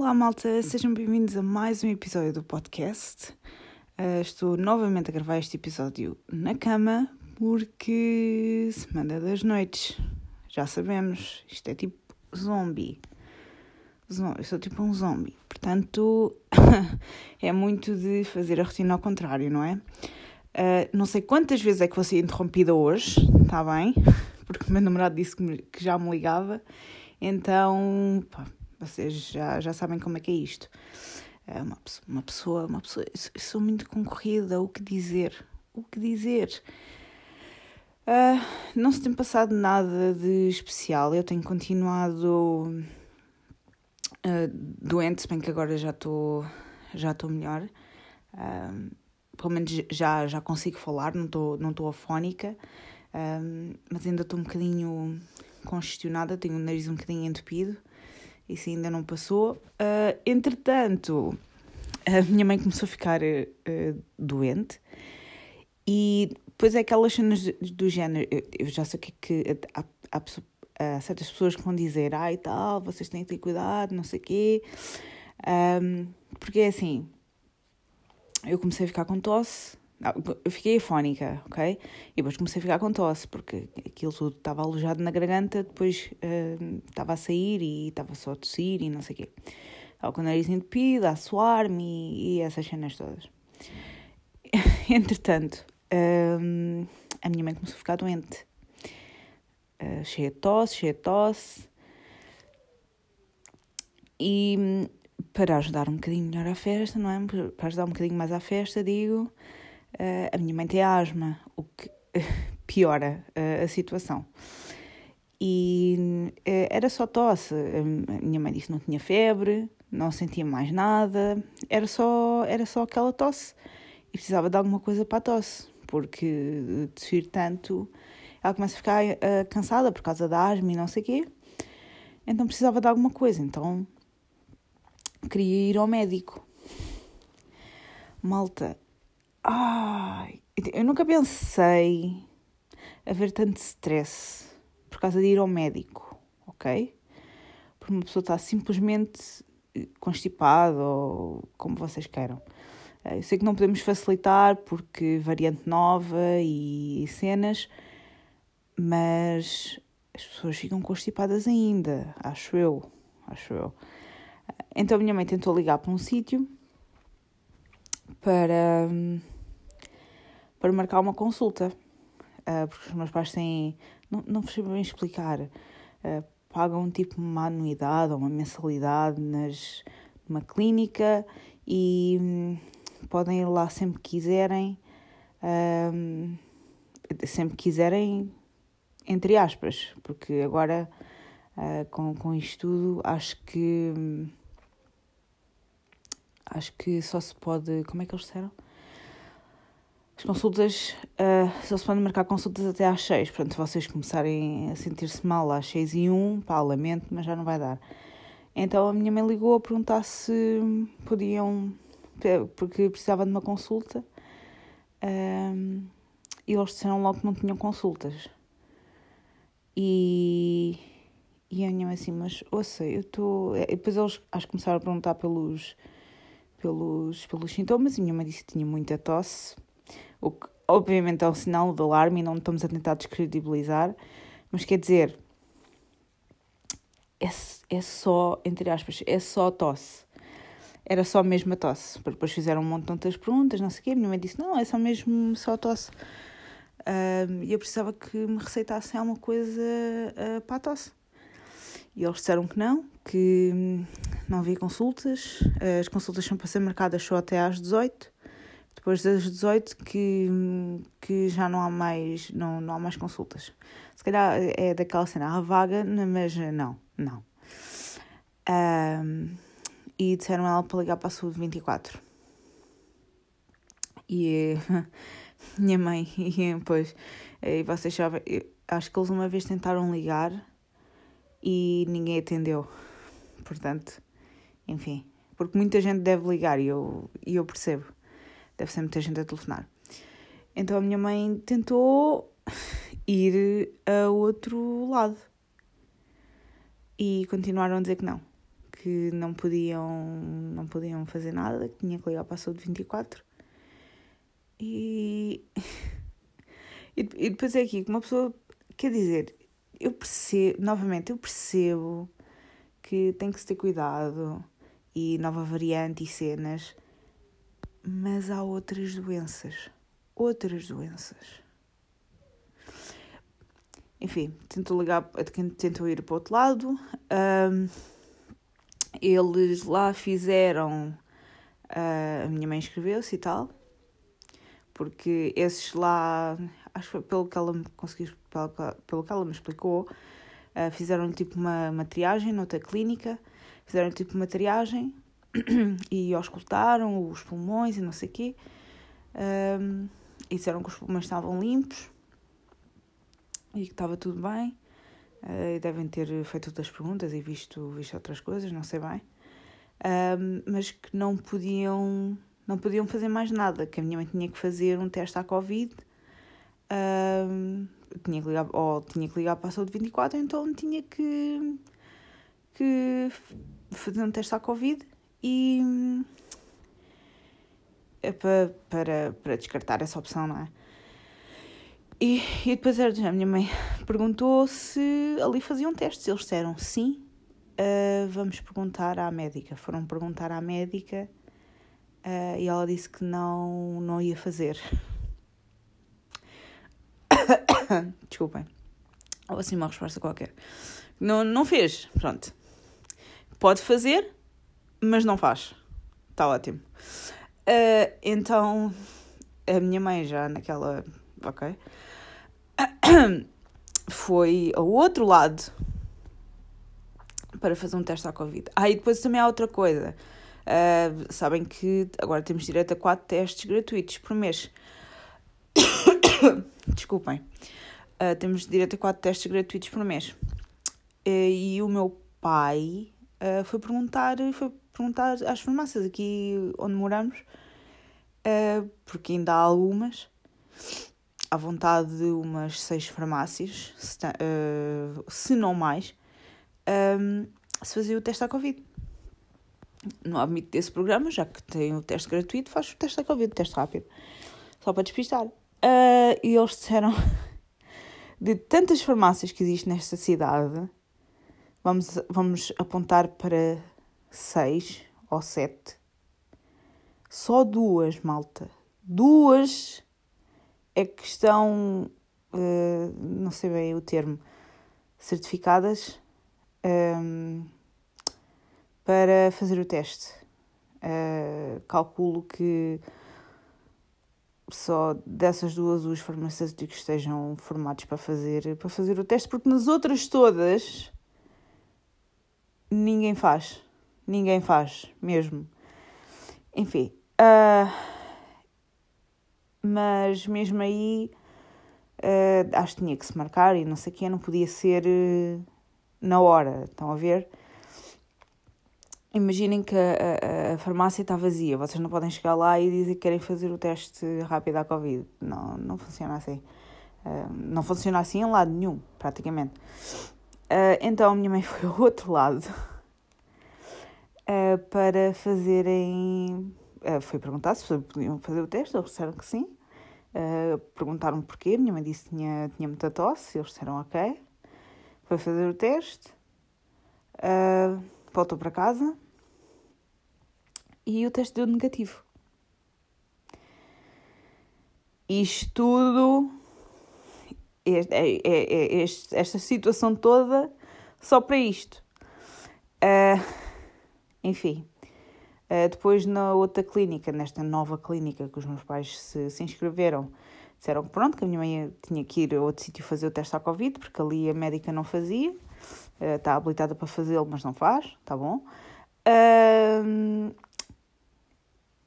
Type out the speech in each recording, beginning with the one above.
Olá, malta, sejam bem-vindos a mais um episódio do podcast. Uh, estou novamente a gravar este episódio na cama porque Semana das Noites, já sabemos, isto é tipo zombie. Eu sou tipo um zombie, portanto é muito de fazer a rotina ao contrário, não é? Uh, não sei quantas vezes é que vou ser interrompida hoje, está bem? Porque o meu namorado disse que, me, que já me ligava, então pá, vocês já, já sabem como é que é isto. É uma, uma pessoa, uma pessoa, sou muito concorrida, o que dizer? O que dizer? Uh, não se tem passado nada de especial, eu tenho continuado uh, doente, se bem que agora já estou já melhor. Uh, pelo menos já, já consigo falar, não estou não afónica, mas ainda estou um bocadinho congestionada, tenho o nariz um bocadinho entupido. Isso ainda não passou. Uh, entretanto, a minha mãe começou a ficar uh, doente e depois é aquelas cenas do género. Eu, eu já sei que é que há, há, há, certas pessoas que vão dizer, ai ah, tal, vocês têm que ter cuidado, não sei o quê. Um, porque é assim, eu comecei a ficar com tosse eu fiquei afónica, ok? E depois comecei a ficar com tosse, porque aquilo tudo estava alojado na garganta, depois uh, estava a sair e estava só a tossir e não sei o quê. Estava com o nariz entupido, a suar-me e, e, essas cenas todas. Entretanto, uh, a minha mãe começou a ficar doente. Uh, cheia de tosse, cheia de tosse. E hum, para ajudar um bocadinho melhor à festa, não é? Para ajudar um bocadinho mais à festa, digo Uh, a minha mãe tem asma, o que uh, piora uh, a situação. E era só tosse. A minha mãe disse que não tinha febre, não sentia mais nada, era só, era só aquela tosse. E precisava de alguma coisa para a tosse, porque tossir tanto, ela começa a ficar cansada por causa da asma e não sei o quê. Então precisava de alguma coisa. Então queria ir ao médico. Malta, Ai, eu nunca pensei haver tanto stress por causa de ir ao médico, ok? Por uma pessoa estar simplesmente constipada ou como vocês queiram. Eh, eu sei que não podemos facilitar porque variante nova e cenas, mas as pessoas ficam constipadas ainda, acho eu, acho eu. Então a minha mãe tentou ligar para um sítio para para marcar uma consulta. Uh, porque os meus pais têm. Não, não sei bem explicar. Uh, pagam tipo uma anuidade ou uma mensalidade nas, numa clínica e um, podem ir lá sempre que quiserem. Um, sempre que quiserem, entre aspas, porque agora uh, com, com isto tudo acho que. Um, acho que só se pode. Como é que eles disseram? As consultas, uh, só se podem marcar consultas até às 6, portanto, se vocês começarem a sentir-se mal às 6 e 1, pá, lamento, mas já não vai dar. Então a minha mãe ligou a perguntar se podiam, porque precisava de uma consulta, uh, e eles disseram logo que não tinham consultas. E, e a minha mãe assim, mas ouça, eu estou. Depois eles acho que começaram a perguntar pelos, pelos, pelos sintomas, minha mãe disse que tinha muita tosse o que obviamente é um sinal de alarme e não estamos a tentar descredibilizar, mas quer dizer, é, é só, entre aspas, é só tosse. Era só mesmo a tosse. Depois fizeram um monte de outras perguntas, não sei o quê. Minha mãe disse: Não, é só mesmo só tosse. E uh, eu precisava que me receitassem alguma coisa uh, para a tosse. E eles disseram que não, que não havia consultas. As consultas são para ser marcadas só até às 18 depois das 18 que, que já não há mais não, não há mais consultas. Se calhar é daquela cena, há vaga, mas não, não. Um, e disseram ela para ligar para a saúde 24. E minha mãe, e depois, e vocês sabem, acho que eles uma vez tentaram ligar e ninguém atendeu. Portanto, enfim, porque muita gente deve ligar e eu, e eu percebo deve ser muita gente a telefonar. Então a minha mãe tentou ir a outro lado. E continuaram a dizer que não, que não podiam, não podiam fazer nada, que tinha que ligar para a saúde 24. E, e, depois é aqui que uma pessoa, quer dizer, eu percebo, novamente, eu percebo que tem que se ter cuidado e nova variante e cenas, mas há outras doenças. Outras doenças. Enfim, tentou ligar, tentou ir para o outro lado. Um, eles lá fizeram. Uh, a minha mãe inscreveu-se e tal. Porque esses lá, acho que foi pelo que ela me conseguiu, pelo, pelo que ela me explicou, uh, fizeram tipo uma, uma triagem noutra clínica. Fizeram tipo uma triagem e auscultaram os pulmões e não sei o quê. Um, e disseram que os pulmões estavam limpos e que estava tudo bem. Uh, devem ter feito outras perguntas e visto, visto outras coisas, não sei bem. Um, mas que não podiam, não podiam fazer mais nada, que a minha mãe tinha que fazer um teste à Covid. Um, tinha que ligar, ou tinha que ligar para a saúde 24, então tinha que, que fazer um teste à Covid e é para, para, para descartar essa opção, não é? E, e depois a minha mãe perguntou se ali faziam testes. Eles disseram sim, uh, vamos perguntar à médica. Foram perguntar à médica uh, e ela disse que não, não ia fazer. Desculpem. Ou assim uma resposta qualquer. Não, não fez, pronto. Pode fazer, mas não faz. Está ótimo. Uh, então, a minha mãe já naquela. Ok. Foi ao outro lado para fazer um teste à Covid. Ah, e depois também há outra coisa. Uh, sabem que agora temos direito a quatro testes gratuitos por mês. Desculpem. Uh, temos direito a quatro testes gratuitos por mês. Uh, e o meu pai foi perguntar, foi perguntar às farmácias aqui onde moramos, porque ainda há algumas à vontade de umas seis farmácias, se, uh, se não mais, um, se fazia o teste à Covid. No âmbito desse programa, já que tem o teste gratuito, faz o teste à Covid, o teste rápido, só para despistar. Uh, e eles disseram de tantas farmácias que existem nesta cidade, vamos, vamos apontar para seis ou sete. Só duas, malta. Duas é que estão, uh, não sei bem o termo, certificadas um, ehm, para fazer o teste. Uh, calculo que só dessas duas os farmacêuticos estejam formados para fazer, para fazer o teste, porque nas outras todas ninguém faz. Ninguém faz, mesmo. Enfim. Uh, mas mesmo aí uh, acho que tinha que se marcar e não sei o quê, não podia ser uh, na hora, estão a ver? Imaginem que a, a, a, farmácia está vazia, vocês não podem chegar lá e dizer que querem fazer o teste rápido à Covid. Não, não funciona assim. Não funciona assim em lado nenhum, praticamente. Uh, então a minha mãe foi ao outro lado uh, para fazerem uh, foi perguntar se podiam fazer o teste, eles disseram que sim. Perguntaram porquê, minha mãe disse que tinha, tinha muita tosse, eles disseram ok. Foi fazer o teste, voltou para casa e o teste deu negativo. Isto tudo, este, é, é, é, este, esta situação toda, só para isto. Uh, enfim, Uh, depois, na outra clínica, nesta nova clínica que os meus pais se, se inscreveram, disseram que pronto, que a minha mãe tinha que ir a outro sítio fazer o teste à Covid, porque ali a médica não fazia. Uh, está habilitada para fazê-lo, mas não faz, tá bom.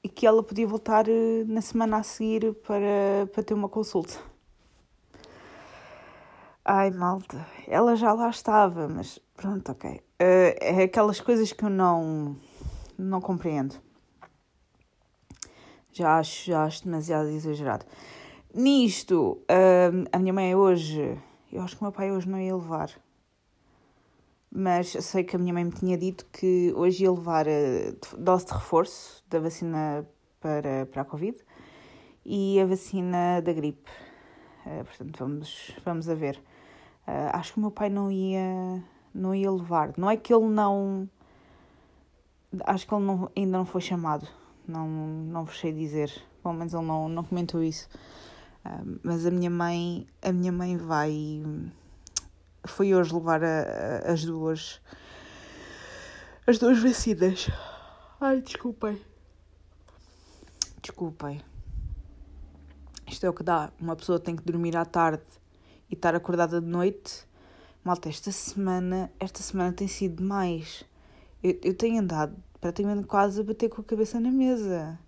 E que ela podia voltar na semana a seguir para, para ter uma consulta. Ai, malta, ela já lá estava, mas pronto, ok. Uh, é aquelas coisas que eu não não compreendo. Já acho, já acho demasiado exagerado. Nisto, hum, a minha mãe hoje, eu acho que o meu pai hoje não ia levar. mas sei que a minha mãe me tinha dito que hoje ia levar a dose de reforço da vacina para, para a Covid e a vacina da gripe. Uh, portanto, vamos, vamos a ver. Uh, acho que o meu pai não ia, não ia levar. Não é que ele não. Acho que ele não, ainda não foi chamado. Não, não vos sei dizer. Pelo menos ele não, não comentou isso. Uh, mas a minha mãe, a minha mãe vai. Foi hoje levar a, a, as duas. As duas vacinas. Ai, desculpem. Desculpem. Isto é o que dá. Uma pessoa tem que dormir à tarde e estar acordada de noite. Malta, esta semana, esta semana tem sido demais. Eu, eu tenho andado praticamente quase a bater com a cabeça na mesa.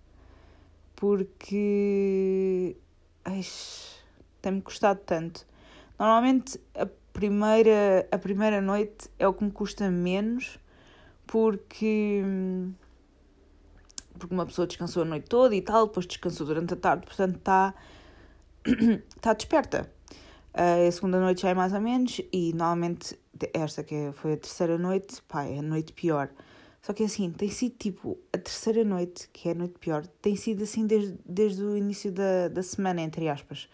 Porque. tem-me custado tanto. Normalmente a primeira, a primeira noite é o que me custa menos, porque. Porque uma pessoa descansou a noite toda e tal, depois descansou durante a tarde, portanto está está desperta. Uh, a segunda noite já é mais ou menos, e normalmente esta que é, foi a terceira noite, pá, é a noite pior. Só que assim, tem sido tipo, a terceira noite, que é a noite pior, tem sido assim desde, desde o início da, da semana, entre aspas.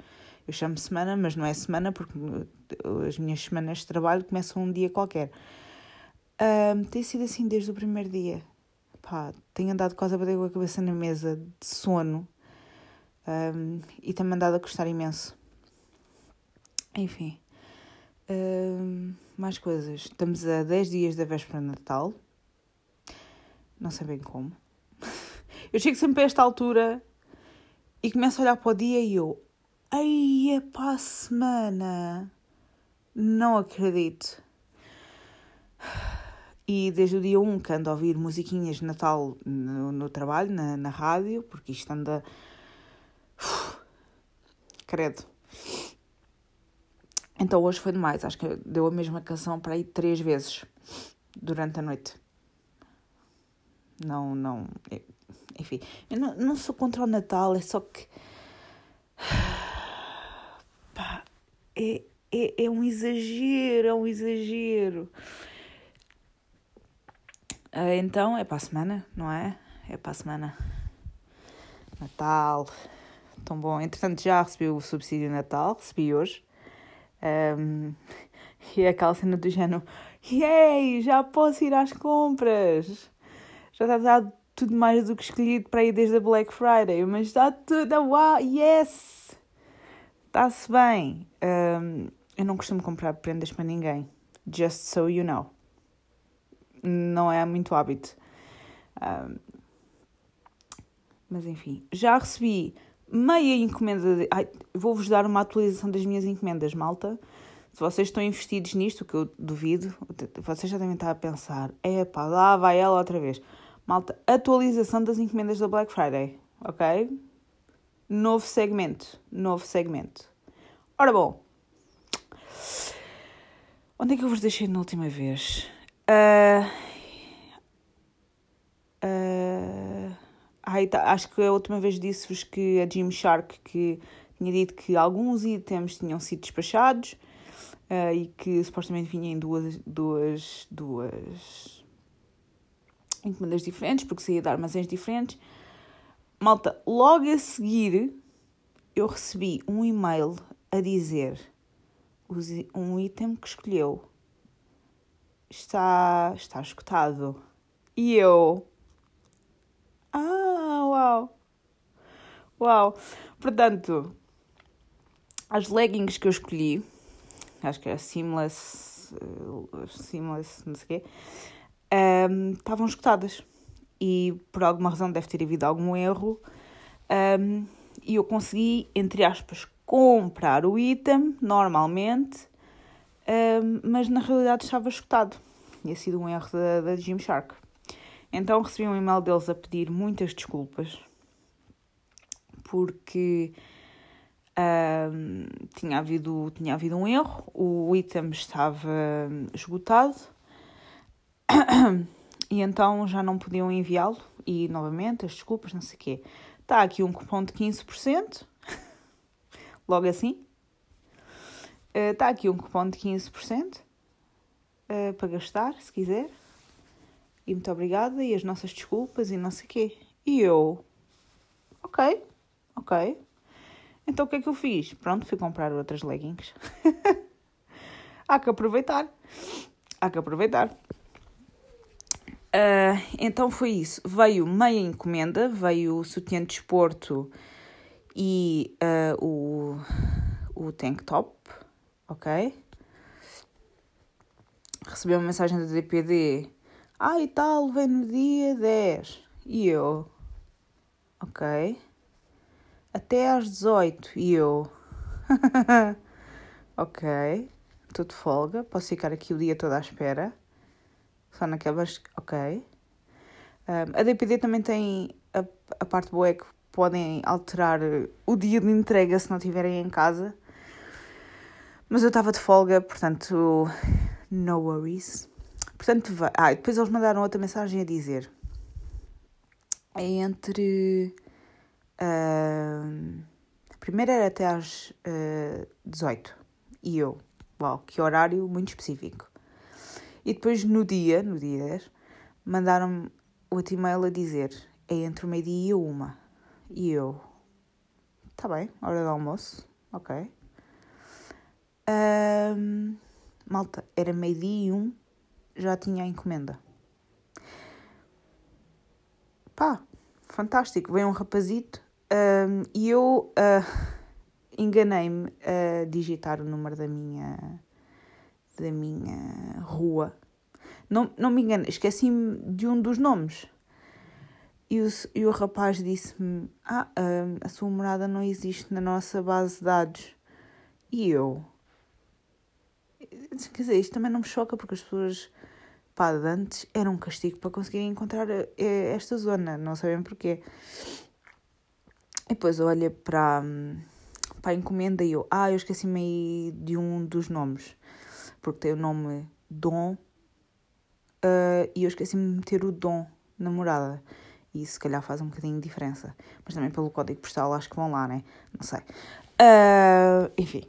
Eu chamo semana, mas não é semana porque as minhas semanas de trabalho começam um dia qualquer. Uh, tem sido assim desde o primeiro dia. Pá, tenho andado quase a bater com a cabeça na mesa de sono um, e tem-me andado a custar imenso. Enfim. Um, mais coisas. Estamos a 10 dias da véspera de Natal. Não sei bem como. Eu chego sempre a esta altura e começo a olhar para o dia e eu. Ai, é para a semana! Não acredito. E desde o dia 1 que ando a ouvir musiquinhas de Natal no, no trabalho, na, na rádio, porque isto anda Credo. Então hoje foi demais. Acho que deu a mesma canção para ir três vezes durante a noite. Não, não. Enfim, eu não, não sou contra o Natal, é só que. Pá, é, é, é um exagero, é um exagero. Ah, então é para a semana, não é? É para a semana. Natal tão bom. Entretanto, já recebi o subsídio de Natal, recebi hoje. Um, e aquela cena do género: Yay, já posso ir às compras! Já está tudo mais do que escolhido para ir desde a Black Friday, mas está tudo. Uau, yes! Está-se bem. Um, eu não costumo comprar prendas para ninguém, just so you know. Não é muito hábito. Um, mas enfim, já recebi meia encomenda. De... vou-vos dar uma atualização das minhas encomendas, malta. Se vocês estão investidos nisto, que eu duvido, vocês já devem estar a pensar: é pá, lá vai ela outra vez. Malta, atualização das encomendas da Black Friday, ok? Novo segmento, novo segmento. Ora bom, onde é que eu vos deixei na última vez? Uh, Ai, tá, acho que a última vez disse-vos que a Gymshark que tinha dito que alguns itens tinham sido despachados uh, e que supostamente vinham em duas, duas, duas encomendas diferentes, porque saía de armazéns diferentes. Malta, logo a seguir eu recebi um e-mail a dizer um item que escolheu está, está escutado. E eu. Ah, uau! Uau! Portanto, as leggings que eu escolhi, acho que é seamless, uh, seamless, não sei o quê, um, ehm, estavam escutadas. E por alguma razão deve ter havido algum erro. Um, ehm, e eu consegui, entre aspas, comprar o item normalmente, um, ehm, mas na realidade estava escutado. Tinha sido um erro da, da Gymshark. Então recebi um e-mail deles a pedir muitas desculpas porque tinha, havido, tinha havido um erro, o item estava esgotado e então já não podiam enviá-lo e novamente as desculpas, não sei o quê. Está aqui um cupom de 15%, logo assim. Está eh, aqui um cupom de 15%. uh, para gastar, se quiser. E muito obrigada, e as nossas desculpas, e não sei quê. E eu, ok, ok. Então o que é que eu fiz? Pronto, fui comprar outras leggings. Há que aproveitar. Há que aproveitar. Uh, então foi isso. Veio meia encomenda, veio o sutiã de desporto e uh, o, o tank top, ok? Recebi uma mensagem da DPD. Ah, e tal, vem no dia 10. E eu, ok. Até às 18. E eu, ok. Estou de folga, posso ficar aqui o dia todo à espera. Só naquelas. Ok. Um, a DPD também tem. A, a parte boa é que podem alterar o dia de entrega se não estiverem em casa. Mas eu estava de folga, portanto. No worries. Portanto, vai. Ah, depois eles mandaram outra mensagem a dizer. É entre. Uh, a primeira era até às uh, 18. E eu. Uau, que horário muito específico. E depois no dia, no dia 10, mandaram-me outro e-mail a dizer é entre o meio-dia e uma. E eu, tá bem, hora do almoço, ok. Um, malta, era meio-dia e um, já tinha a encomenda. Pá, fantástico, veio um rapazito um, e eu uh, enganei-me a digitar o número da minha da minha rua. Não, não me engano, esqueci-me de um dos nomes. E o, e o rapaz disse-me: Ah, a, sua morada não existe na nossa base de dados. E eu. Quer dizer, isto também não me choca porque as pessoas pá, antes era um castigo para conseguir encontrar eh, esta zona, não sabem porquê. E depois eu para, para a encomenda e eu, ah, eu esqueci-me aí de um dos nomes porque tem o nome Dom, uh, e eu esqueci-me de meter o Dom na morada. E isso se calhar faz um bocadinho de diferença. Mas também pelo código postal acho que vão lá, né? Não sei. Uh, enfim.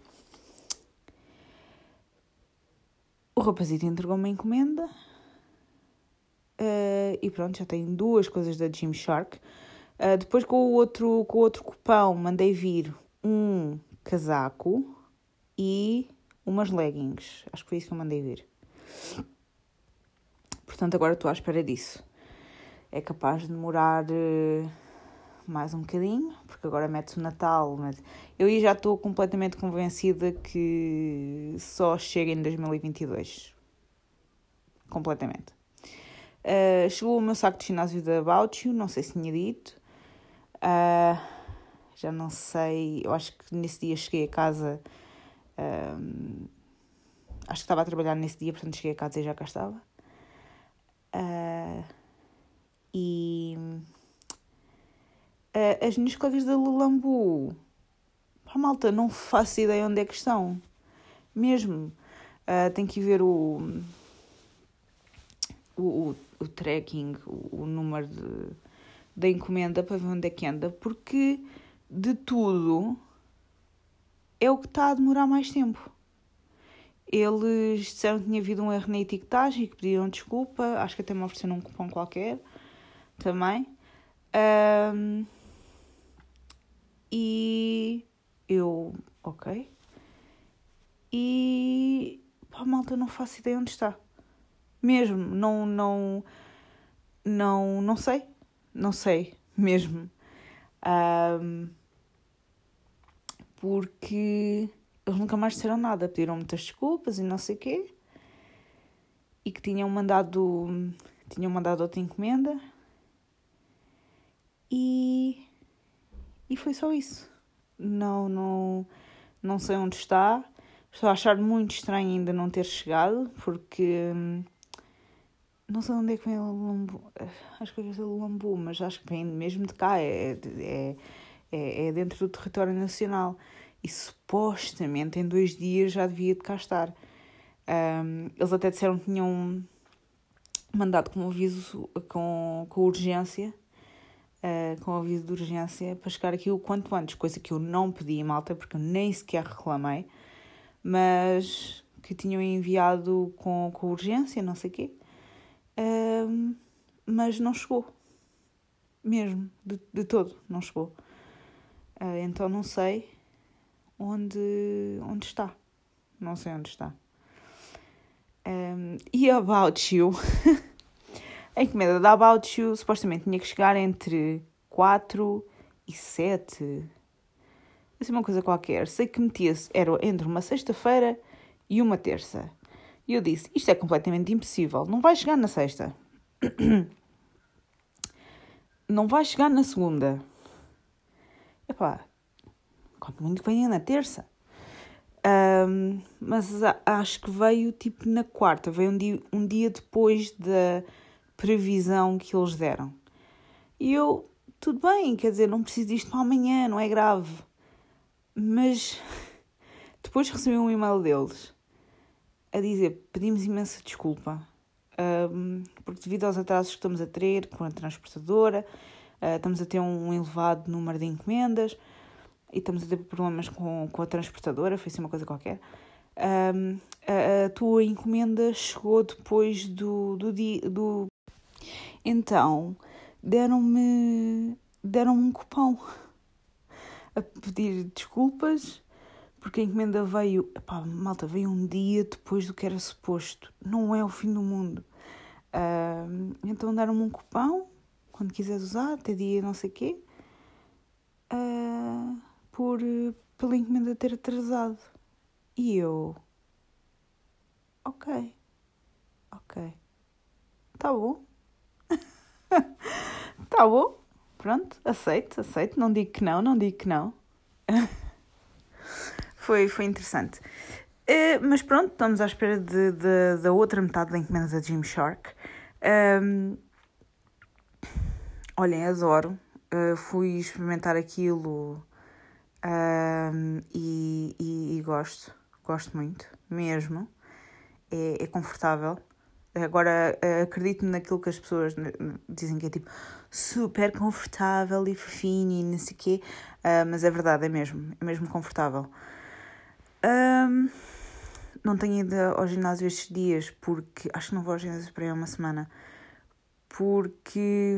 O rapazito entregou uma encomenda. Uh, e pronto, já tenho duas coisas da Gymshark. Uh, depois com o outro, com o outro cupão mandei vir um casaco e umas leggings. Acho que foi isso que eu mandei vir. Portanto, agora estou à espera disso. É capaz de demorar uh, mais um bocadinho, porque agora mete-se o Natal. Mas eu já estou completamente convencida que só chega em 2022. Completamente. Uh, chegou o meu saco de ginásio da About não sei se tinha dito. Uh, já não sei, eu acho que nesse dia cheguei a casa um, acho que estava a trabalhar nesse dia, portanto cheguei a casa e já cá estava. Uh, e uh, as minhas colegas da Lulambu, pá, malta, não faço ideia onde é que estão. Mesmo. Uh, tenho que ver o, o, o, o tracking, o, o número de, da encomenda para ver onde é que anda, porque de tudo é o que está a demorar mais tempo. Eles disseram que tinha havido um erro na etiquetagem e que pediram desculpa. Acho que até me ofereceram um cupom qualquer também. Um, e eu, ok. E pá, malta, não faço ideia onde está. Mesmo, não, não, não, não sei. Não sei, mesmo. Um, porque eles nunca mais disseram nada, pediram muitas desculpas e não sei o quê, e que tinham mandado, tinham mandado outra encomenda, e, e foi só isso. Não, não, não sei onde está, estou a achar muito estranho ainda não ter chegado, porque não sei onde é que vem o Lumbu, acho que é do Lumbu, mas acho que vem mesmo de cá, é, é é, é dentro do território nacional e supostamente em dois dias já devia de cá estar. Um, eles até disseram que tinham mandado com aviso com, com urgência, uh, com aviso de urgência para chegar aqui o quanto antes, coisa que eu não pedi, malta, porque eu nem sequer reclamei, mas que tinham enviado com, com urgência, não sei o quê, um, mas não chegou. Mesmo, de, de todo, não chegou. Uh, então não sei onde, onde está. Não sei onde está. Um, e About You? a encomenda da About You supostamente tinha que chegar entre 4 e 7. Assim, uma coisa qualquer. Sei que metia-se, era entre uma sexta-feira e uma terça. E eu disse: Isto é completamente impossível, não vai chegar na sexta. Não vai chegar na segunda. Epá, quanto muito venha na terça. Um, mas acho que veio tipo na quarta, veio um dia, um dia depois da previsão que eles deram. E eu, tudo bem, quer dizer, não preciso disto para amanhã, não é grave. Mas depois recebi um e-mail deles a dizer: pedimos imensa desculpa, um, porque devido aos atrasos que estamos a ter com a transportadora, uh, estamos a ter um elevado número de encomendas e estamos a ter problemas com, com a transportadora, foi assim uma coisa qualquer. Um, a, a, tua encomenda chegou depois do, do dia. Do... Então deram-me deram um cupom a pedir desculpas porque a encomenda veio, epá, malta, veio um dia depois do que era suposto. Não é o fim do mundo. Uh, então deram-me um cupão, quando quiseres usar, até dia não sei o quê, uh, por, pela encomenda ter atrasado. E eu, ok, ok, tá bom, tá bom, pronto, aceito, aceito, não digo que não, não digo que não. foi, foi interessante. Uh, mas pronto, estamos à espera de, de, da outra metade da encomenda da Gymshark. Um, olhem, adoro. Uh, fui experimentar aquilo um, e, e, e, gosto. Gosto muito, mesmo. É, é confortável. Agora acredito naquilo que as pessoas dizem que é tipo super confortável e fofinho e não sei o quê, uh, mas é verdade, é mesmo, é mesmo confortável. Um, não tenho ido ao ginásio estes dias porque acho que não vou ao ginásio para aí uma semana porque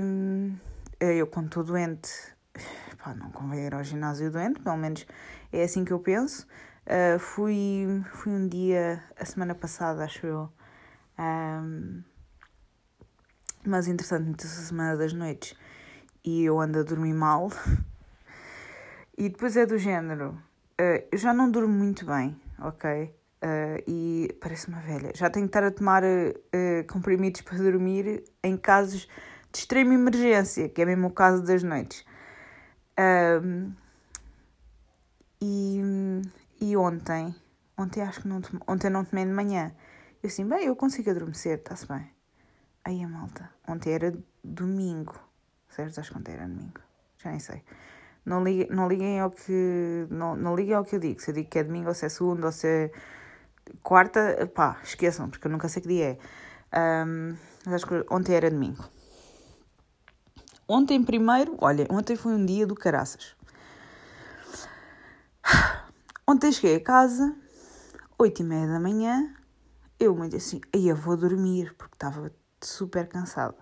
eh, eu quando estou doente pá, não convém ir ao ginásio doente, pelo menos é assim que eu penso. Uh, fui, fui um dia, a semana passada, acho eu, um, mas entretanto, essa semana das noites, e eu ando a dormir mal. e depois é do género, Uh, eu já não durmo muito bem, ok? Uh, e parece uma velha. Já tenho que estar a tomar uh, comprimidos para dormir em casos de extrema emergência, que é mesmo o caso das noites. e, e ontem, ontem acho que não, ontem não tomei de manhã. Eu assim, bem, eu consigo adormecer, está-se bem. Aí a malta, ontem era domingo, certo? Acho que ontem era domingo, já nem sei. Não liguem, não liguem ao que. Não, não liguem ao que eu digo. Se eu digo que é domingo, ou se é segunda, ou se é quarta, pá, esqueçam, porque eu nunca sei que dia é. Um, mas acho que ontem era domingo. Ontem, primeiro, olha, ontem foi um dia do caraças. Ontem cheguei a casa, oito e meia da manhã, eu disse assim, aí eu vou dormir, porque estava super cansada.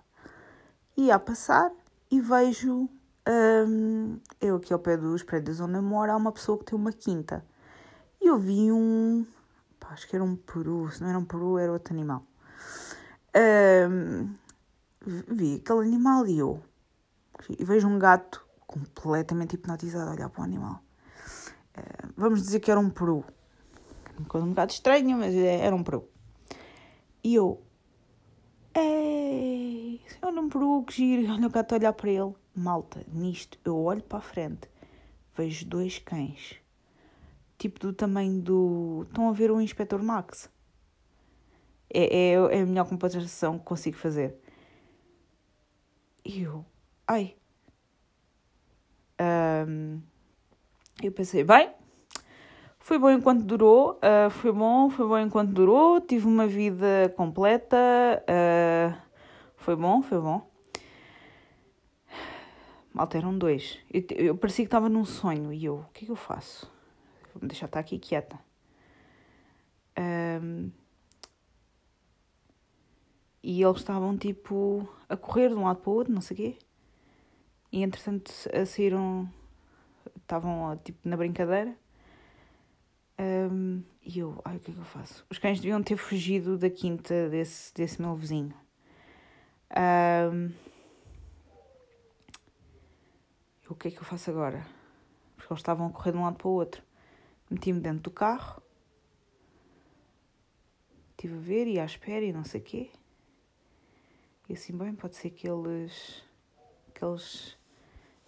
Ia a passar e vejo um, eu aqui ao pé dos prédios onde eu moro há uma pessoa que tem uma quinta. E eu vi um. Pá, acho que era um peru, se não era um peru, era outro animal. Um, vi aquele animal e eu. E vejo um gato completamente hipnotizado a olhar para o animal. Uh, vamos dizer que era um peru. Uma coisa um bocado estranha, mas era um peru. E eu. Ei, olha um peru que giro, olha o gato a olhar para ele malta, nisto eu olho para a frente, vejo dois cães, tipo do tamanho do. Estão a ver o Inspector Max? É, é, é a melhor comparação que consigo fazer. E eu, ai. Um, eu pensei, bem, foi bom enquanto durou, uh, foi bom, foi bom enquanto durou, tive uma vida completa, uh, foi bom, foi bom. Malta, eram dois. Eu, eu parecia que estava num sonho e eu, o que é que eu faço? Vou-me deixar estar aqui quieta. Um, e eles estavam tipo a correr de um lado para o outro, não sei o quê. E entretanto saíram, estavam tipo na brincadeira. Um, e eu, ai, o que é que eu faço? Os cães deviam ter fugido da quinta desse, desse meu vizinho. Um, o que é que eu faço agora? Porque eles estavam a correr de um lado para o outro. Meti-me dentro do carro. Estive a ver e à espera e não sei o quê. E assim, bem, pode ser que eles, que eles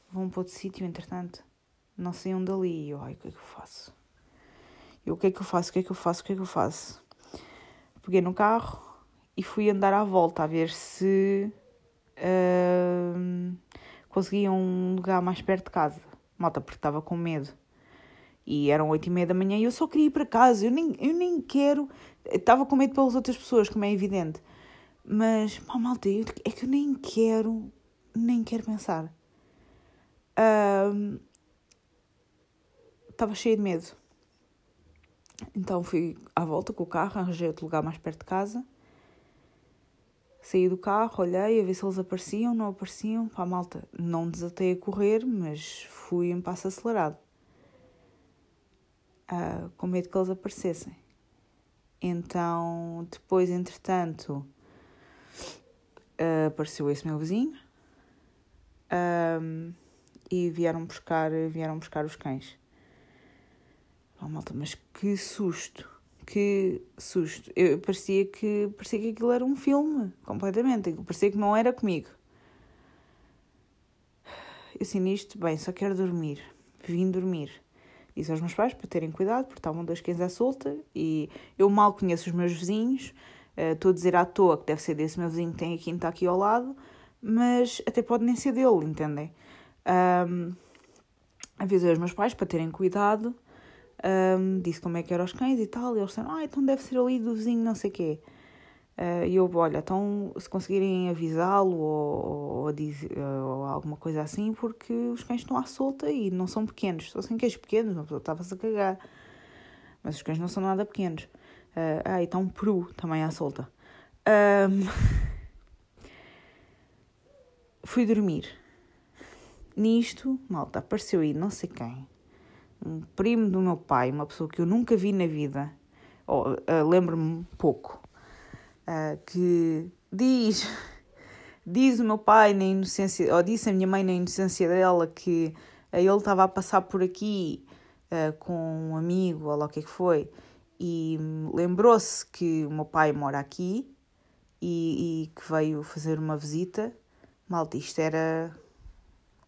vão para outro sítio, entretanto. Não saiam dali. E eu, ai, o que é que eu faço? Eu, o que é que eu faço? O que é que eu faço? O que é que eu faço? Peguei no carro e fui andar à volta a ver se uh, conseguia um lugar mais perto de casa. Malta, porque estava com medo. E eram oito e meia da manhã e eu só queria ir para casa. Eu nem, eu nem quero. Estava com medo pelas outras pessoas, como é evidente. Mas, pá, malta, é que eu nem quero, nem quero pensar. Estava uh, cheia de medo. Então fui à volta com o carro, arranjei outro lugar mais perto de casa. Saí do carro, olhei a ver se eles apareciam, não apareciam. Pá, malta, não desatei a correr, mas fui em passo acelerado. Uh, com medo que eles aparecessem. Então, depois, entretanto, uh, apareceu esse meu vizinho um, e vieram buscar, vieram buscar os cães. Oh, malta, mas que susto! Que susto! Eu, parecia, que, parecia que aquilo era um filme, completamente. Parecia que não era comigo. Eu assim nisto, bem, só quero dormir. Vim dormir. Disse aos meus pais para terem cuidado, porque estavam dois cães à solta e eu mal conheço os meus vizinhos. Uh, estou a dizer à toa que deve ser desse meu vizinho que tem a quinta aqui ao lado, mas até pode nem ser dele, entendem? Um, avisei os meus pais para terem cuidado um, disse como é que eram os cães e tal, e eles disseram, ah, então deve ser ali do vizinho, não sei quê. Uh, e eu, olha, então se conseguirem avisá-lo ou, ou, ou, alguma coisa assim, porque os cães estão à solta e não são pequenos. São assim cães pequenos, pessoa estava-se a cagar. Mas os cães não são nada pequenos. Uh, ah, e está um peru também à solta. Um, fui dormir. Nisto, malta, apareceu aí não sei quem um primo do meu pai, uma pessoa que eu nunca vi na vida, ou uh, lembro-me pouco, uh, que diz, diz o meu pai na inocência, ou disse a minha mãe na inocência dela que uh, ele estava a passar por aqui com um amigo, ou lá o que é que foi, e lembrou-se que o meu pai mora aqui e, e que veio fazer uma visita. Malta, isto era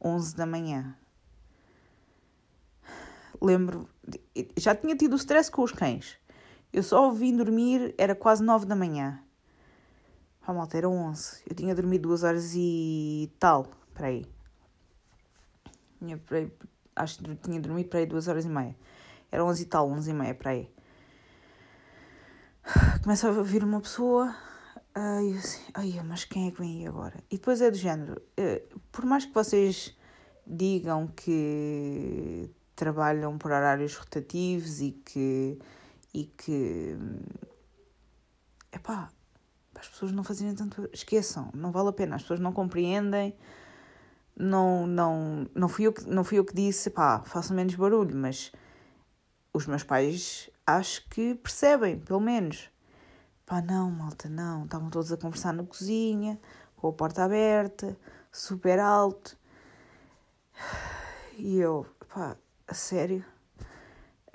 11 da manhã lembro, já tinha tido o stress com os cães. Eu só vim dormir, era quase nove da manhã. Pá, malta, era onze. Eu tinha dormido duas horas e tal, para aí. Acho que tinha dormido para aí duas horas e meia. Era onze e tal, onze e meia, para aí. Começa a ouvir uma pessoa, ai, assim, ai, mas quem é que vem aí agora? E depois é do género, eh, por mais que vocês digam que trabalham por horários rotativos e que. e que. Epá, as pessoas não fazerem tanto. Esqueçam, não vale a pena, as pessoas não compreendem. Não, não, não, fui eu que, não fui eu que disse, pá, façam menos barulho, mas os meus pais acho que percebem, pelo menos. Pá, não, malta, não. Estavam todos a conversar na cozinha, com a porta aberta, super alto. E eu, pá, a sério.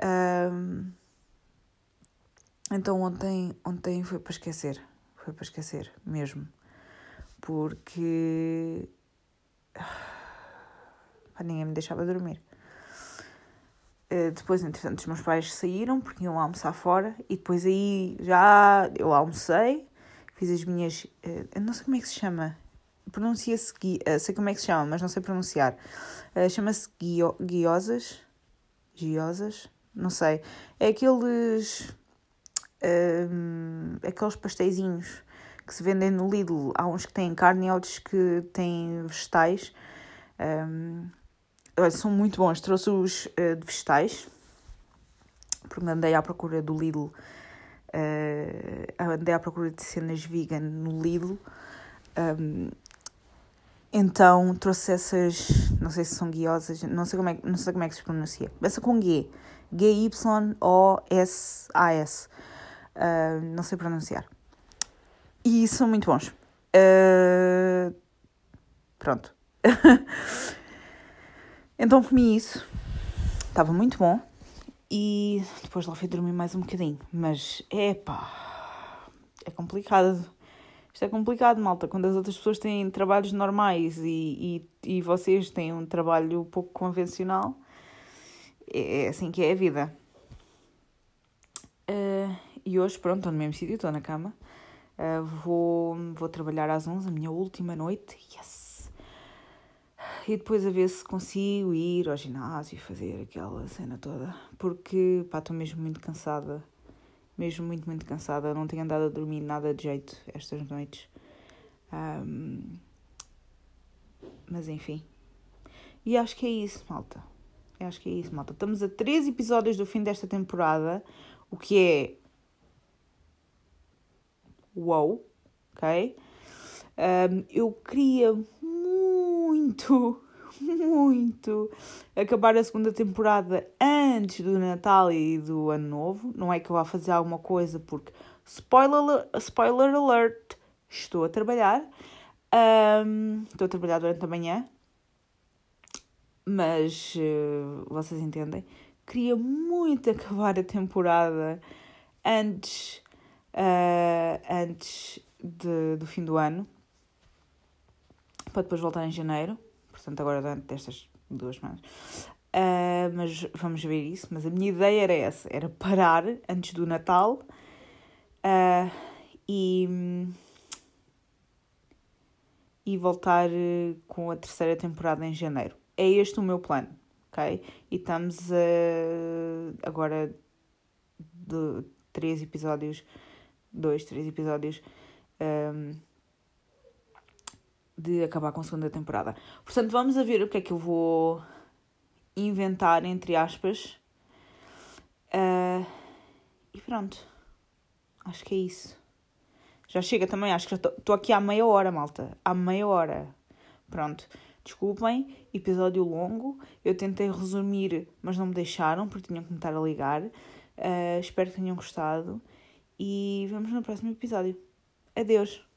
Um, então ontem, ontem foi para esquecer. Foi para esquecer mesmo. Porque pá, ninguém me deixava dormir. Uh, depois, entretanto, os meus pais saíram porque iam almoçar fora e depois aí já eu almocei, fiz as minhas. Eu não sei como é que se chama. Pronuncia-se. Uh, sei como é que se chama, mas não sei pronunciar. Chama-se guiosas giosas, não sei. É aqueles. Um, aqueles pasteizinhos que se vendem no Lidl. Há uns que têm carne e outros que têm vegetais. Um, são muito bons. Trouxe os uh, de vegetais, porque andei à procura do Lidl Uh, andei à procura de cenas vegan no Lidl. Um, então trouxe essas, não sei se são guiosas, não sei como é, não sei como é que se pronuncia. Começa com G. G-Y-O-S-A-S. Uh, não sei pronunciar. E são muito bons. Uh, pronto. então comi isso. Estava muito bom. E depois lá fui dormir mais um bocadinho. Mas, é pá, é complicado. Isto é complicado, malta. Quando as outras pessoas têm trabalhos normais e, e, e vocês têm um trabalho pouco convencional, é, é assim que é a vida. Uh, e hoje, pronto, estou no mesmo sítio, estou na cama. Uh, vou, vou trabalhar às 11, a minha última noite. Yes! e depois a ver se consigo ir ao ginásio e fazer aquela cena toda. Porque, pá, estou mesmo muito cansada. Mesmo muito, muito cansada. Não tenho andado a dormir nada de jeito estas noites. Um, mas enfim. E acho que é isso, malta. Eu acho que é isso, malta. Estamos a três episódios do fim desta temporada, o que é. Uou, ok? Um, eu queria muito, muito acabar a segunda temporada antes do Natal e do Ano Novo. Não é que eu vá fazer alguma coisa, porque spoiler, spoiler alert, estou a trabalhar. Um, estou a trabalhar durante a manhã, mas uh, vocês entendem. Queria muito acabar a temporada antes, uh, antes de, do fim do ano para depois voltar em janeiro, portanto, agora durante estas duas semanas. Uh, mas vamos ver isso. Mas a minha ideia era essa: era parar antes do Natal uh, e, e voltar uh, com a terceira temporada em janeiro. É este o meu plano, ok? E estamos agora de três episódios, dois, três episódios. Um, de acabar com a segunda temporada. Portanto, vamos a ver o que é que eu vou inventar, entre aspas. Uh, e pronto. Acho que é isso. Já chega também, acho que já estou aqui há meia hora, malta. Há meia hora. Pronto. Desculpem, episódio longo. Eu tentei resumir, mas não me deixaram porque tinham que me estar a ligar. Uh, espero que tenham gostado. E vemos no próximo episódio. Adeus!